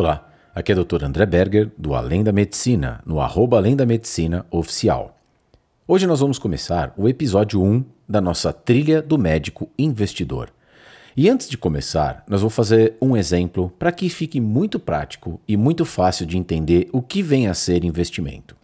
Olá, aqui é o Dr. André Berger, do Além da Medicina, no arroba Além da Medicina Oficial. Hoje nós vamos começar o episódio 1 da nossa trilha do médico investidor. E antes de começar, nós vamos fazer um exemplo para que fique muito prático e muito fácil de entender o que vem a ser investimento.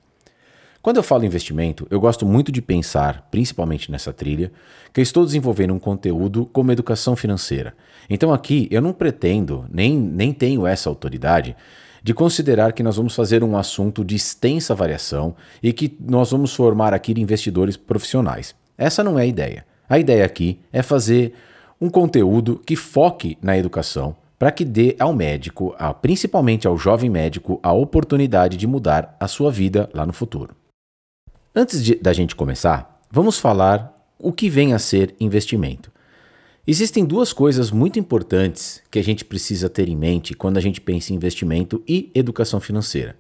Quando eu falo investimento, eu gosto muito de pensar, principalmente nessa trilha, que eu estou desenvolvendo um conteúdo como educação financeira. Então aqui eu não pretendo, nem, nem tenho essa autoridade, de considerar que nós vamos fazer um assunto de extensa variação e que nós vamos formar aqui investidores profissionais. Essa não é a ideia. A ideia aqui é fazer um conteúdo que foque na educação para que dê ao médico, principalmente ao jovem médico, a oportunidade de mudar a sua vida lá no futuro. Antes de, da gente começar, vamos falar o que vem a ser investimento. Existem duas coisas muito importantes que a gente precisa ter em mente quando a gente pensa em investimento e educação financeira.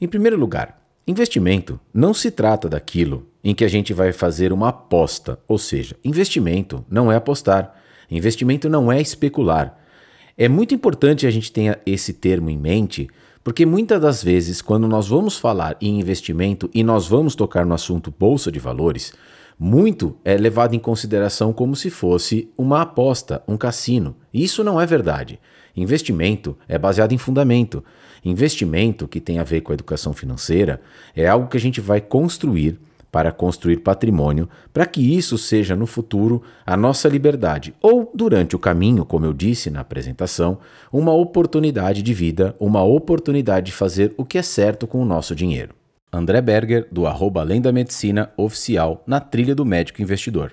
Em primeiro lugar, investimento não se trata daquilo em que a gente vai fazer uma aposta, ou seja, investimento não é apostar, investimento não é especular. É muito importante a gente tenha esse termo em mente porque muitas das vezes, quando nós vamos falar em investimento e nós vamos tocar no assunto bolsa de valores, muito é levado em consideração como se fosse uma aposta, um cassino. Isso não é verdade. Investimento é baseado em fundamento. Investimento que tem a ver com a educação financeira é algo que a gente vai construir para construir patrimônio, para que isso seja no futuro a nossa liberdade, ou durante o caminho, como eu disse na apresentação, uma oportunidade de vida, uma oportunidade de fazer o que é certo com o nosso dinheiro. André Berger, do arroba Além da Medicina Oficial, na trilha do Médico Investidor.